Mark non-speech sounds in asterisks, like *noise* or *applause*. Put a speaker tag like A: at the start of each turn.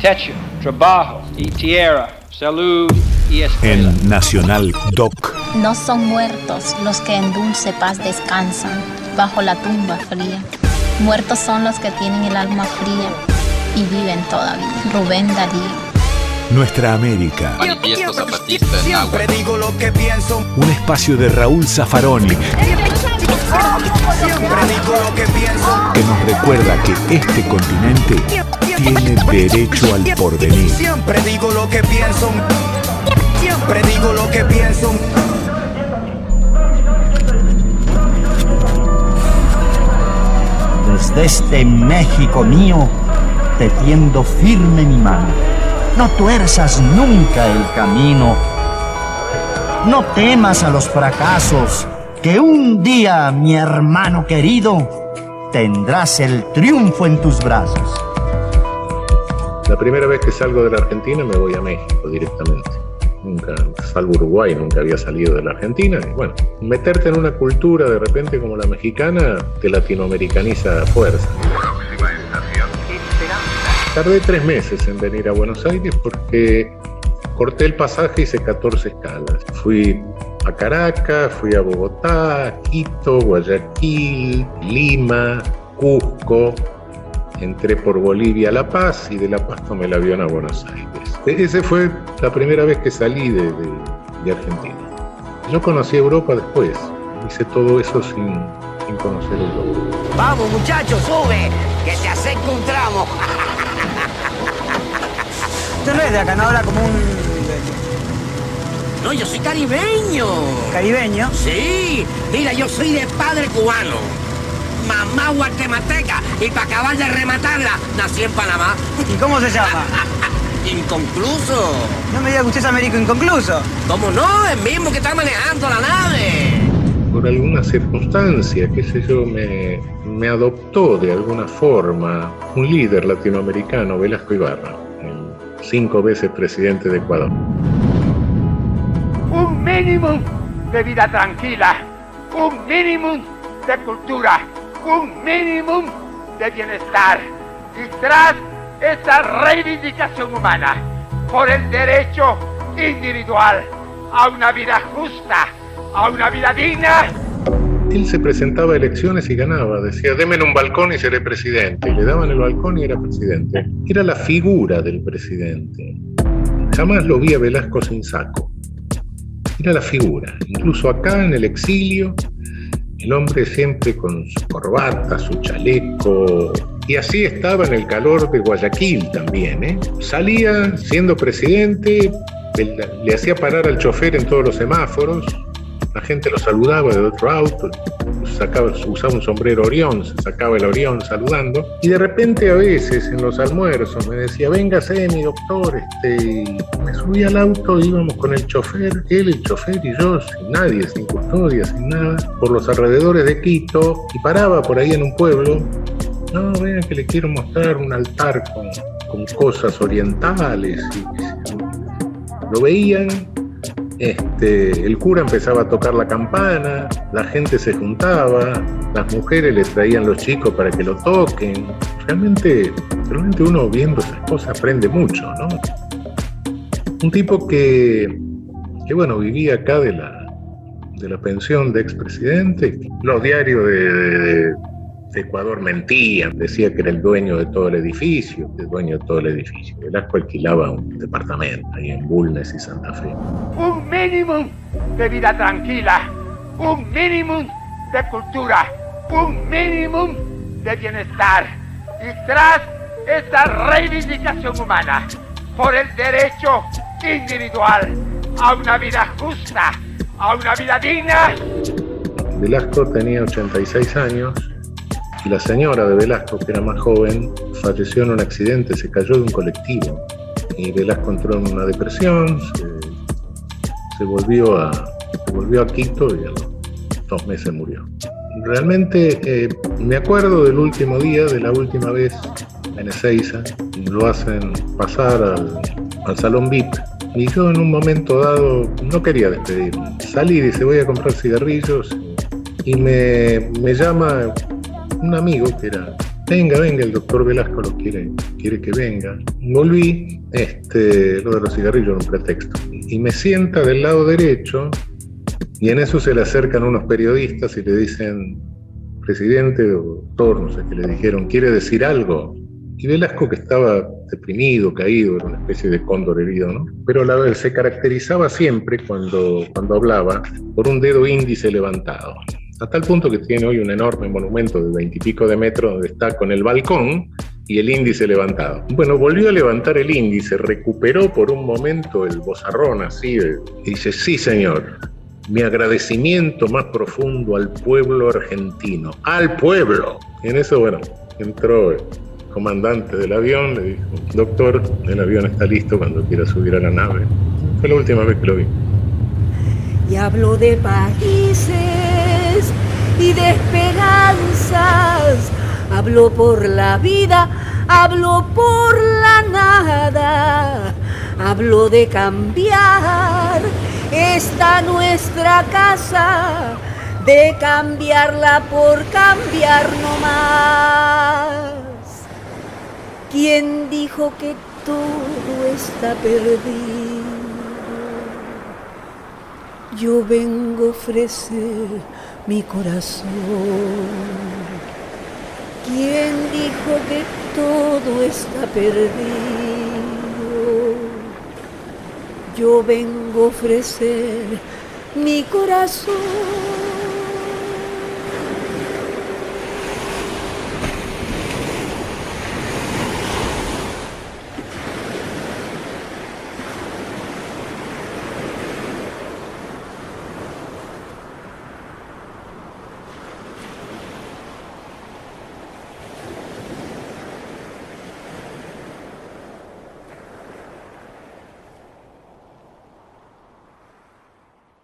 A: techo, trabajo y tierra, salud y escuela.
B: En Nacional Doc.
C: No son muertos los que en dulce paz descansan bajo la tumba fría. Muertos son los que tienen el alma fría y viven todavía. Rubén Darío.
B: Nuestra América.
D: Manifiesto zapatista en agua.
E: Siempre digo lo que pienso.
B: Un espacio de Raúl Zaffaroni
E: Siempre digo lo que pienso.
B: Recuerda que este continente tiene derecho al porvenir.
E: Siempre digo lo que pienso. Siempre digo lo que pienso.
F: Desde este México mío, te tiendo firme mi mano. No tuerzas nunca el camino. No temas a los fracasos, que un día, mi hermano querido, tendrás el triunfo en tus brazos.
G: La primera vez que salgo de la Argentina me voy a México directamente. Nunca, salvo Uruguay, nunca había salido de la Argentina. Y bueno, meterte en una cultura de repente como la mexicana te latinoamericaniza a fuerza. Tardé tres meses en venir a Buenos Aires porque corté el pasaje y hice 14 escalas. Fui a Caracas, fui a Bogotá, Quito, Guayaquil, Lima, Cusco, entré por Bolivia a La Paz y de La Paz tomé el avión a Buenos Aires. E- Esa fue la primera vez que salí de, de- Argentina. Yo conocí Europa después, hice todo eso sin, sin conocer Europa.
H: Vamos muchachos, sube, que se acerca un tramo.
I: Usted *laughs* no es de acá, no habla como un
H: No, yo soy caribeño.
I: caribeño.
H: Sí, mira, yo soy de padre cubano. Mamá guatemalteca y para acabar de rematarla, nací en Panamá.
I: ¿Y cómo se llama? *laughs*
H: Inconcluso.
I: No me diga que usted es Américo inconcluso.
H: ¿Cómo no? El mismo que está manejando la nave.
G: Por alguna circunstancia, qué sé yo, me, me adoptó de alguna forma un líder latinoamericano, Velasco Ibarra, el cinco veces presidente de Ecuador.
A: Un mínimo de vida tranquila, un mínimo de cultura, un mínimo de bienestar. Y tras esa reivindicación humana por el derecho individual a una vida justa, a una vida digna,
G: Él se presentaba a elecciones y ganaba, decía, denme un balcón y seré presidente. Y le daban el balcón y era presidente. Era la figura del presidente. Jamás lo vi a Velasco sin saco. Era la figura. Incluso acá en el exilio, el hombre siempre con su corbata, su chaleco. Y así estaba en el calor de Guayaquil también. ¿eh? Salía siendo presidente, le, le hacía parar al chofer en todos los semáforos, la gente lo saludaba de otro auto, sacaba, usaba un sombrero Orión, se sacaba el Orión saludando, y de repente a veces en los almuerzos me decía, véngase mi doctor, este, me subí al auto, íbamos con el chofer, él, el chofer y yo, sin nadie, sin custodia, sin nada, por los alrededores de Quito, y paraba por ahí en un pueblo, no, vean que le quiero mostrar un altar con, con cosas orientales, y lo veían este, el cura empezaba a tocar la campana, la gente se juntaba, las mujeres le traían los chicos para que lo toquen. Realmente, realmente uno viendo esas cosas aprende mucho, ¿no? Un tipo que, que bueno, vivía acá de la, de la pensión de expresidente. Los diarios de, Ecuador mentían, decía que era el dueño de todo el edificio, el dueño de todo el edificio. Velasco alquilaba un departamento ahí en Bulnes y Santa Fe.
A: un mínimo de vida tranquila, un mínimo de cultura, un mínimo de bienestar. Y tras esta reivindicación humana por el derecho individual a una vida justa, a una vida digna,
G: Velasco tenía 86 años y la señora de Velasco, que era más joven, falleció en un accidente, se cayó de un colectivo. Y Velasco entró en una depresión, se, volvió, a, se volvió a Quito y a los dos meses murió. Realmente eh, me acuerdo del último día, de la última vez en Ezeiza, lo hacen pasar al, al salón VIP. Y yo en un momento dado no quería despedirme. Salí y dice voy a comprar cigarrillos y me, me llama un amigo que era venga, venga, el doctor Velasco lo quiere, quiere que venga. Volví, este, lo de los cigarrillos un pretexto. Y me sienta del lado derecho y en eso se le acercan unos periodistas y le dicen, presidente o doctor, no sé qué le dijeron, ¿quiere decir algo? Y Velasco, que estaba deprimido, caído, era una especie de cóndor herido, ¿no? Pero la, se caracterizaba siempre cuando, cuando hablaba por un dedo índice levantado. A tal punto que tiene hoy un enorme monumento de veintipico de metros donde está con el balcón y el índice levantado. Bueno, volvió a levantar el índice, recuperó por un momento el bozarrón así, y dice, sí señor, mi agradecimiento más profundo al pueblo argentino, al pueblo. Y en eso, bueno, entró el comandante del avión, le dijo, doctor, el avión está listo cuando quiera subir a la nave. Fue la última vez que lo vi.
J: Y hablo de países y de esperanzas, hablo por la vida, hablo por la nada, hablo de cambiar esta nuestra casa, de cambiarla por cambiar no más. ¿Quién dijo que todo está perdido? Yo vengo a ofrecer mi corazón. ¿Quién dijo que todo está perdido? yo vengo a ofrecer mi corazón.